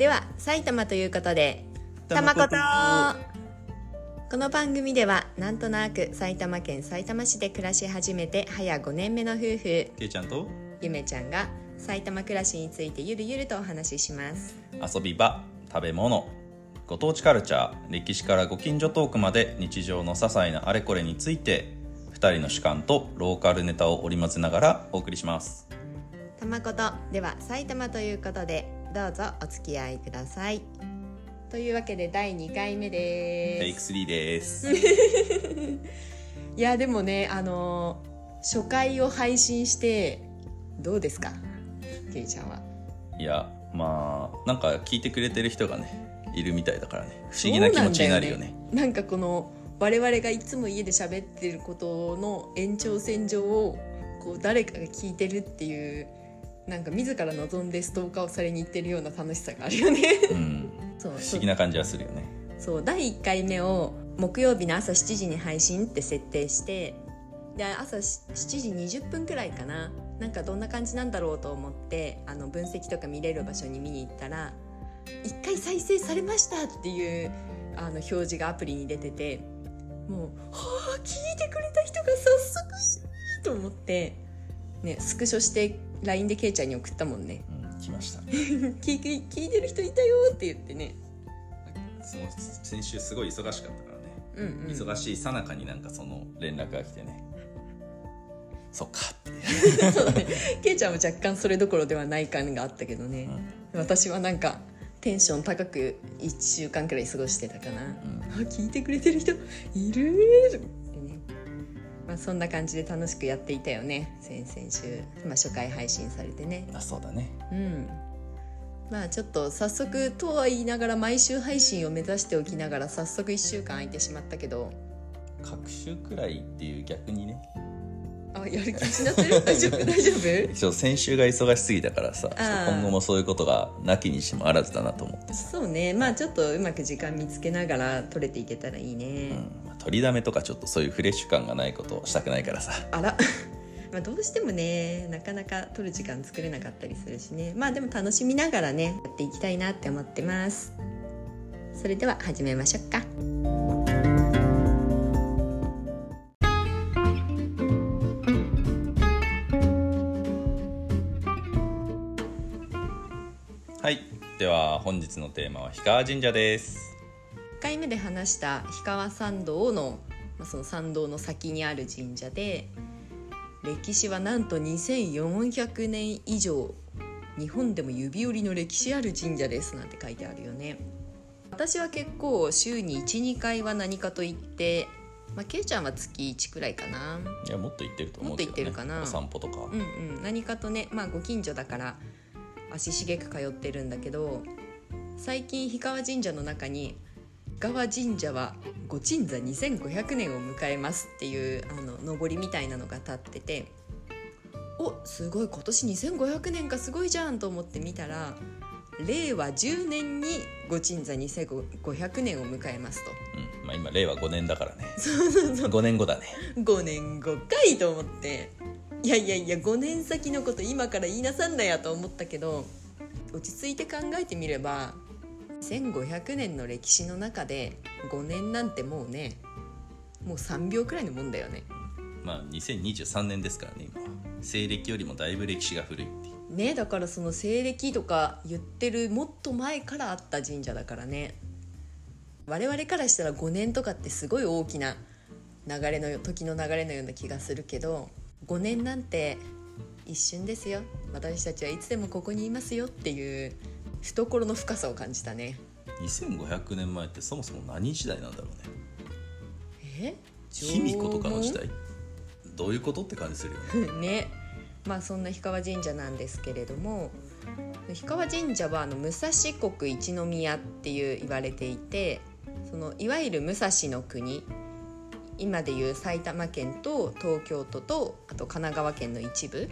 では埼玉ということでたたまことこの番組ではなんとなく埼玉県埼玉市で暮らし始めて早5年目の夫婦けいちゃんとゆめちゃんが埼玉暮らしについてゆるゆるとお話しします。遊び場食べ物ご当地カルチャー歴史からご近所トークまで日常の些細なあれこれについて2人の主観とローカルネタを織り交ぜながらお送りします。たまことでは埼玉ということでどうぞお付き合いください。というわけで第2回目テイクです3です。いやでもねあの初回を配信してどうですか？けいちゃんは。いやまあなんか聞いてくれてる人がねいるみたいだからね。不思議な気持ちになるよね。なんね。なんかこの我々がいつも家で喋ってることの延長線上をこう誰かが聞いてるっていうなんか自ら望んでストーカーをされに行ってるような楽しさがあるよね。うん。そう。不思議な感じはするよね。そう。第1回目を木曜日の朝7時に配信って設定してで朝7時20分くらいかな。なんかどんな感じなんだろうと思ってあの分析とか見れる場所に見に行ったら「1回再生されました」っていうあの表示がアプリに出ててもう「はあ聞いてくれた人が早速いる!」と思って、ね、スクショして LINE でケイちゃんに送ったもんね。うん来ました「聞い聞いてる人いたよ」って言ってね。その先週すごい忙しかったからね。うんうん。忙しいさなかになんかその連絡が来てね。そっかって、そうだね。ケイちゃんは若干それどころではない感があったけどね、私はなんかテンション高く1週間くらい過ごしてたかな、うん。あ聞いてくれてる人いるまあ、そんな感じで楽しくやっていたよね。先々週、まあ、初回配信されてね。あそうだね。うん。まあちょっと早速とは言いながら毎週配信を目指しておきながら早速1週間空いてしまったけど。各週くらいっていう逆にね。あやる気失ってる？大丈夫？大丈夫？ちょ先週が忙しすぎたからさ今後もそういうことがなきにしもあらずだなと思ってさ、そうね。まあちょっとうまく時間見つけながら撮れていけたらいいね、うん。まあ取りだめとかちょっとそういうフレッシュ感がないことをしたくないからさ。あら。まあどうしてもねなかなか撮る時間作れなかったりするしね。まあでも楽しみながらねやっていきたいなって思ってます。それでは始めましょうか。はい。では本日のテーマは氷川神社です。1回目で話した氷川参道の、まあ、その参道の先にある神社で歴史はなんと2400年以上日本でも指折りの歴史ある神社ですなんて書いてあるよね。私は結構週に12回は何かと言ってまあ、ケイちゃんは月1くらいかな。いやもっと行ってると思うけど、ね、もっと行ってるかな。お散歩とか、うんうん。何かとねまあご近所だから足しげく通ってるんだけど最近氷川神社の中に「氷川神社はご鎮座2500年を迎えます」っていうあの上りみたいなのが立ってておすごい今年2500年かすごいじゃんと思って見たら令和10年にご鎮座2500年を迎えますと。うんまあ、今令和5年だからね。そうそうそう。5年後だね。5年後かいと思って。いやいやいや5年先のこと今から言いなさんなやと思ったけど落ち着いて考えてみれば1500年の歴史の中で5年なんてもうねもう3秒くらいのもんだよね。まあ2023年ですからね今は。西暦よりもだいぶ歴史が古いっていう。ねだからその西暦とか言ってるもっと前からあった神社だからね。我々からしたら5年とかってすごい大きな流れのよ時の流れのような気がするけど5年なんて一瞬ですよ。私たちはいつでもここにいますよっていう懐の深さを感じたね。2500年前ってそもそも何時代なんだろうね。え？卑弥呼とかの時代？どういうことって感じするよね。ね。まあそんな氷川神社なんですけれども氷川神社はあの武蔵国一宮っていう言われていてそのいわゆる武蔵の国今でいう埼玉県と東京都とあと神奈川県の一部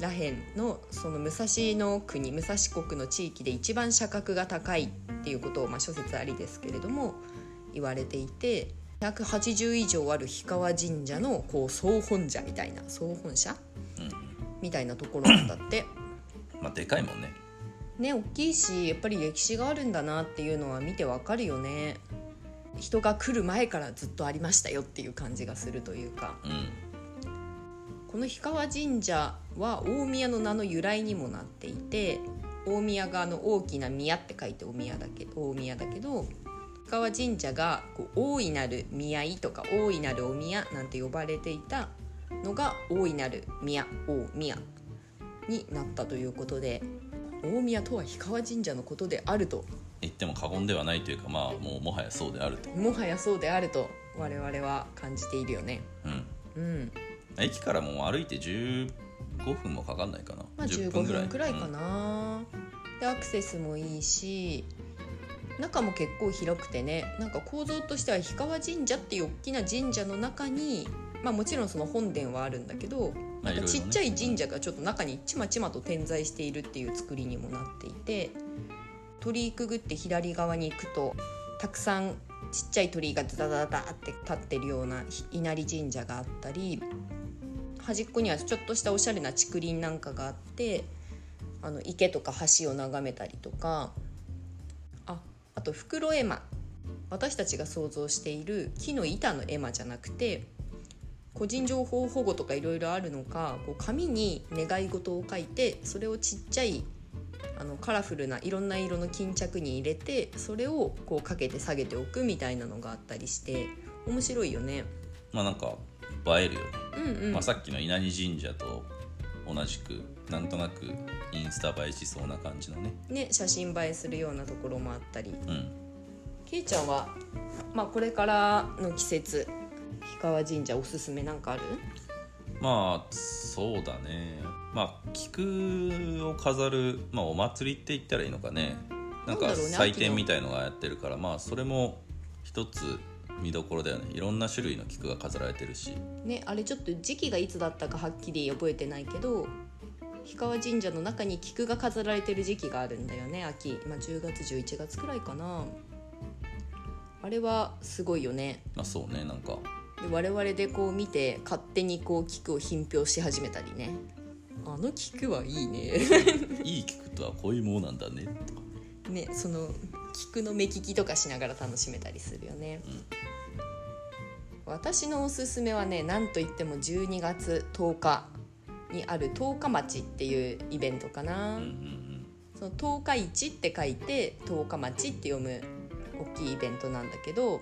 らへんのその武蔵の国武蔵国の地域で一番社格が高いっていうことを、まあ、諸説ありですけれども言われていて180以上ある氷川神社のこう総本社みたいな総本社うん。みたいなところなんだって。まあでかいもんね。ね大きいしやっぱり歴史があるんだなっていうのは見てわかるよね。人が来る前からずっとありましたよっていう感じがするというか。うん。この氷川神社は大宮の名の由来にもなっていて大宮があの大きな宮って書いて大宮だけど大宮だけど氷川神社がこう大いなる宮井とか大いなるお宮なんて呼ばれていたのが大いなる宮大宮になったということで大宮とは氷川神社のことであると。言っても過言ではないというかまあもうもはやそうであると。もはやそうであると我々は感じているよね。うん。うん、駅からもう歩いて15分もかかんないかな、まあ、15分くらいかな、でアクセスもいいし中も結構広くてねなんか構造としては氷川神社っていう大きな神社の中に、まあ、もちろんその本殿はあるんだけどまあなんかちっちゃい神社がちょっと中にちまちまと点在しているっていう作りにもなっていて鳥居くぐって左側に行くとたくさんちっちゃい鳥居がダダダダって立ってるような稲荷神社があったり端っこにはちょっとしたおしゃれな竹林なんかがあってあの池とか橋を眺めたりとかああと袋絵馬私たちが想像している木の板の絵馬じゃなくて個人情報保護とかいろいろあるのかこう紙に願い事を書いてそれをちっちゃいあのカラフルないろんな色の巾着に入れてそれをこうかけて下げておくみたいなのがあったりして面白いよね。まあなんか映えるよね、うんうん。まあ、さっきの稲荷神社と同じくなんとなくインスタ映えしそうな感じのね。ね、写真映えするようなところもあったり。うん。けいちゃんは、まあ、これからの季節氷川神社おすすめなんかある？まあそうだね。まあ菊を飾る、まあ、お祭りって言ったらいいのかね。なんか祭典みたいのがやってるからまあそれも一つ見どころだよね。いろんな種類の菊が飾られてるし。ねあれちょっと時期がいつだったかはっきり覚えてないけど氷川神社の中に菊が飾られてる時期があるんだよね秋、まあ、10月11月くらいかな。あれはすごいよね。まあそうねなんか。で我々でこう見て勝手にこう菊を品評し始めたりね。あの菊はいいね。いい菊とはこういうものなんだねとか。ねその菊の目利きとかしながら楽しめたりするよね、私のおすすめはねなんといっても12月10日にある十日町っていうイベントかな、うんうんその十日市って書いて十日町って読む大きいイベントなんだけど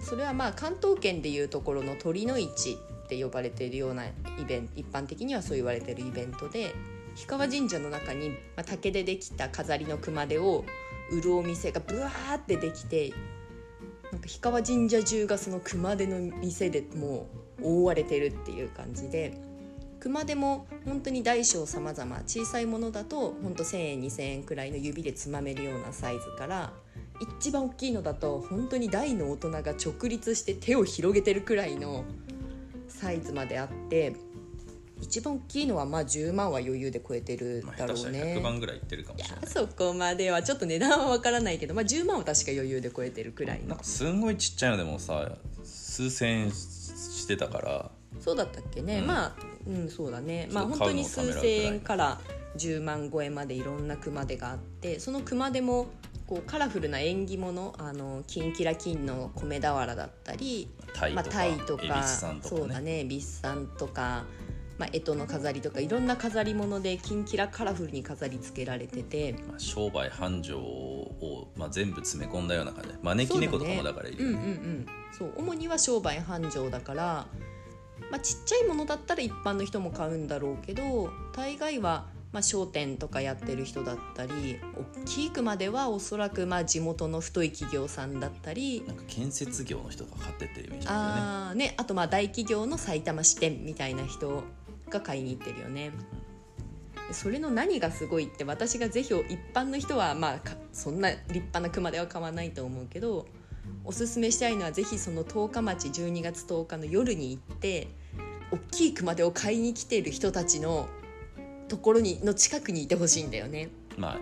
それはまあ関東圏でいうところの鳥の市って呼ばれているようなイベント一般的にはそう言われているイベントで氷川神社の中に、まあ、竹でできた飾りの熊手を売るお店がブワーってできてなんか氷川神社中がその熊手の店でもう覆われてるっていう感じで熊手も本当に大小様々小さいものだと本当1,000円2,000円くらいの指でつまめるようなサイズから一番大きいのだと本当に大の大人が直立して手を広げてるくらいのサイズまであって一番大きいのはまあ10万は余裕で超えてるだろうね。100万ぐらいいってるかもしれない。そこまではちょっと値段は分からないけど、まあ、10万は確か余裕で超えてるくらいの。なんかすんごいちっちゃいのでもさ数千円してたから。そうだったっけね、うん。まあうんそうだね。まあ本当に数千円から10万超えまでいろんな熊手があってその熊手もこうカラフルな縁起物あのキンキラキンの米俵だったりまあ、タイとか,、タイとかね。そうだね。恵比寿さんとか、まあ、干支の飾りとかいろんな飾り物でキンキラカラフルに飾り付けられてて。まあ、商売繁盛を、まあ、全部詰め込んだような感じ。で招き猫とかもだからいるうんよね。うんうんそう主には商売繁盛だから、まあ、ちっちゃいものだったら一般の人も買うんだろうけど大概は、まあ、商店とかやってる人だったり大きい熊ではおそらくまあ地元の太い企業さんだったり。なんか建設業の人が買ってってるイメージだよね。あ,、ね、あとまあ大企業の埼玉支店みたいな人が買いに行ってるよね。でそれの何がすごいって私がぜひ一般の人はまあかそんな立派な熊では買わないと思うけどおすすめしたいのはぜひその十日町12月10日の夜に行って大きい熊手を買いに来ている人たちのところにの近くにいてほしいんだよね。まあ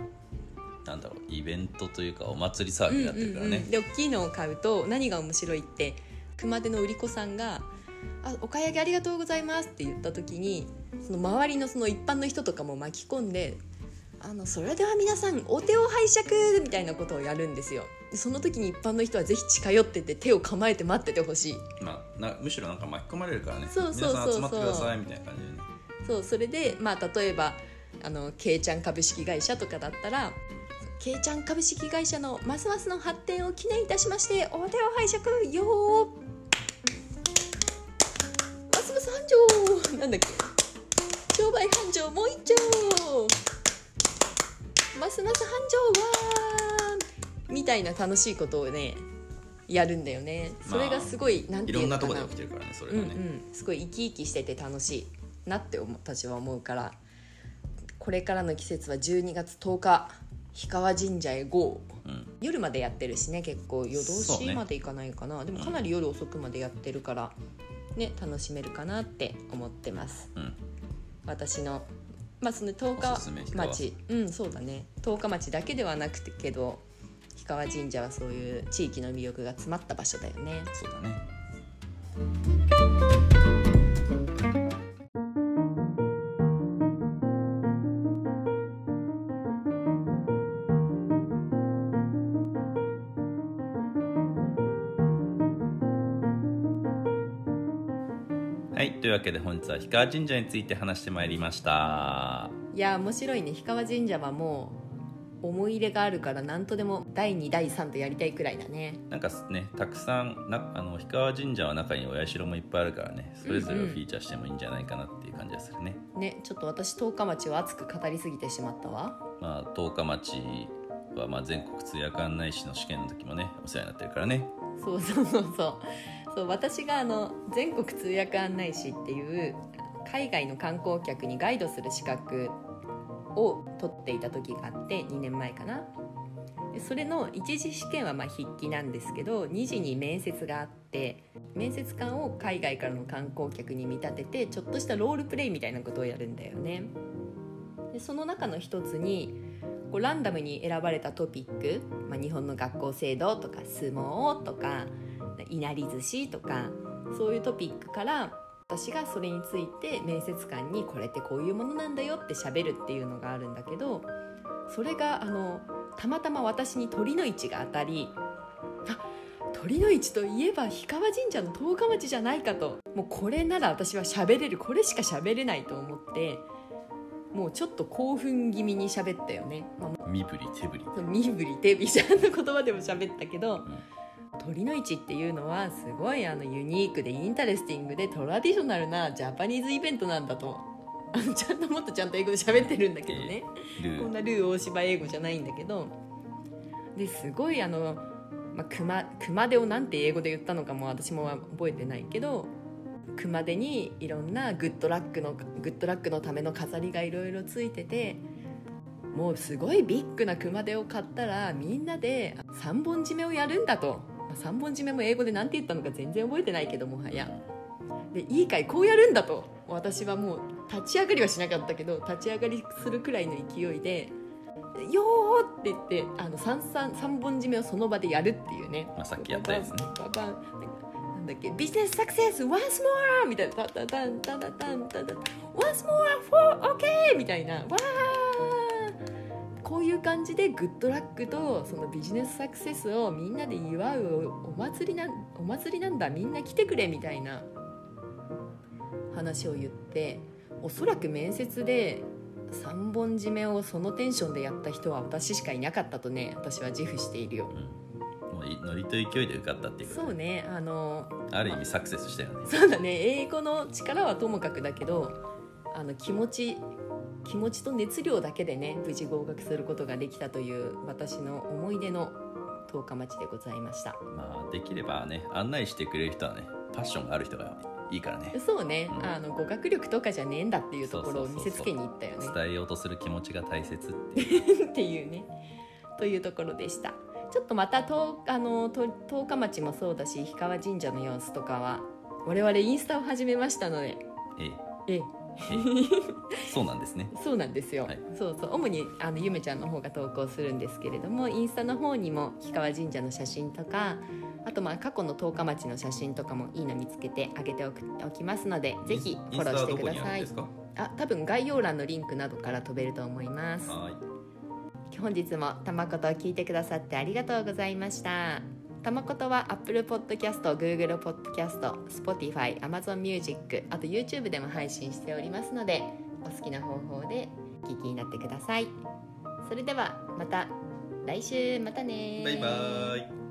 なんだろうイベントというかお祭り騒ぎになってるからね、うんうんうんで大きいのを買うと何が面白いって熊手の売り子さんが「あお買い上げありがとうございます」って言った時にその周りのその一般の人とかも巻き込んで「あのそれでは皆さんお手を拝借みたいなことをやるんですよ。でその時に一般の人はぜひ近寄ってて手を構えて待っててほしい。まあ、なむしろなんか巻き込まれるからね。そうそうそうそう。皆さん集まってくださいみたいな感じでねそうそれでまあ例えばあのけいちゃん株式会社とかだったらけいちゃん株式会社のますますの発展を記念いたしましてお手を拝借よー なんだっけ？商売繁盛もう一丁。ますます繁盛わーみたいな楽しいことをねやるんだよね。それがすごい、なんていろんなとこで起きてるからねそれうんうがね、ん、すごい生き生きしてて楽しいなって思私は思うから。これからの季節は12月10日氷川神社へ GO うん。夜までやってるしね結構。夜通しまで行かないかな、でもかなり夜遅くまでやってるからね楽しめるかなって思ってます。うん。私のまあその10おすすめ日町。うんそうだね。10日町だけではなくてけど氷川神社はそういう地域の魅力が詰まった場所だよね。そうだねわけで本日は氷川神社について話してまいりました。いや面白いね。氷川神社はもう思い入れがあるから何とでも第2第3とやりたいくらいだね。なんかねたくさんなあの氷川神社は中にお社もいっぱいあるからね。それぞれをフィーチャーしてもいいんじゃないかなっていう感じがするね、ねちょっと私十日町を熱く語りすぎてしまったわ。まあ十日町はまあ全国通訳案内士の試験の時もねお世話になってるからね。そうそうそうそうそう私があの全国通訳案内士っていう海外の観光客にガイドする資格を取っていた時があって2年前かな。でそれの一次試験はま筆記なんですけど2次に面接があって面接官を海外からの観光客に見立ててちょっとしたロールプレイみたいなことをやるんだよね。でその中の一つにこうランダムに選ばれたトピック、まあ、日本の学校制度とか相撲とかいなり寿司とかそういうトピックから私がそれについて面接官にこれってこういうものなんだよって喋るっていうのがあるんだけどそれがあのたまたま私に鳥の市が当たりあ鳥の市といえば氷川神社の十日町じゃないかともうこれなら私は喋れるこれしか喋れないと思ってもうちょっと興奮気味に喋ったよね、まあ身振り手振り。身振り手振りちゃんの言葉でも喋ったけど、酉の市っていうのはすごいあのユニークで interesting で traditional な Japanese event なんだと。ちゃんともっとちゃんと英語で喋ってるんだけどね。こんなルー大柴英語じゃないんだけど。ですごいあの、まあ、熊熊手をなんて英語で言ったのかも私も覚えてないけど熊手にいろんなグッドラックのグッドラックのための飾りがいろいろついててもうすごいビッグな熊手を買ったらみんなで3本締めをやるんだと、まあ、3本締めも英語で何て言ったのか全然覚えてないけどもはや。でいいかいこうやるんだと。私はもう立ち上がりはしなかったけど立ち上がりするくらいの勢いで「よー!」って言ってあの 3, 3, 3本締めをその場でやるっていうね、まあさっきやったやつね。ババンなんだっけ？ビジネスサクセス once more! みたいな。タタタンタタタンタタタン。once more for OK みたいな。わーこういう感じでグッドラックとそのビジネスサクセスをみんなで祝うお祭りなんお祭りなんだみんな来てくれみたいな話を言っておそらく面接で3本締めをそのテンションでやった人は私しかいなかったとね私は自負しているよ。もういノリと勢いで受かったっていうそうねあのある意味サクセスしたよね。そうだね英語の力はともかくだけどあの気持ち気持ちと熱量だけでね無事合格することができたという私の思い出の十日町でございました。まあできればね案内してくれる人はねパッションがある人がいいからね。そうね、うん。あの語学力とかじゃねえんだっていうところを見せつけに行ったよね。伝えようとする気持ちが大切っていう。っていうね。というところでした。ちょっとまたとあのと十日町もそうだし氷川神社の様子とかは我々インスタを始めましたので。ええ。ええそうなんですね。そうなんですよ、はい。そうそう。主にあのゆめちゃんの方が投稿するんですけれどもインスタの方にも氷川神社の写真とかあとまあ過去の十日町の写真とかもいいの見つけてあげておきますのでぜひフォローしてください。あ多分概要欄のリンクなどから飛べると思います。はい。本日もたまことを聞いてくださってありがとうございましたたまことは Apple Podcast、Google Podcast、Spotify、Amazon Music あと YouTube でも配信しておりますのでお好きな方法でお聞きになってください。それではまた来週またねバイバイ。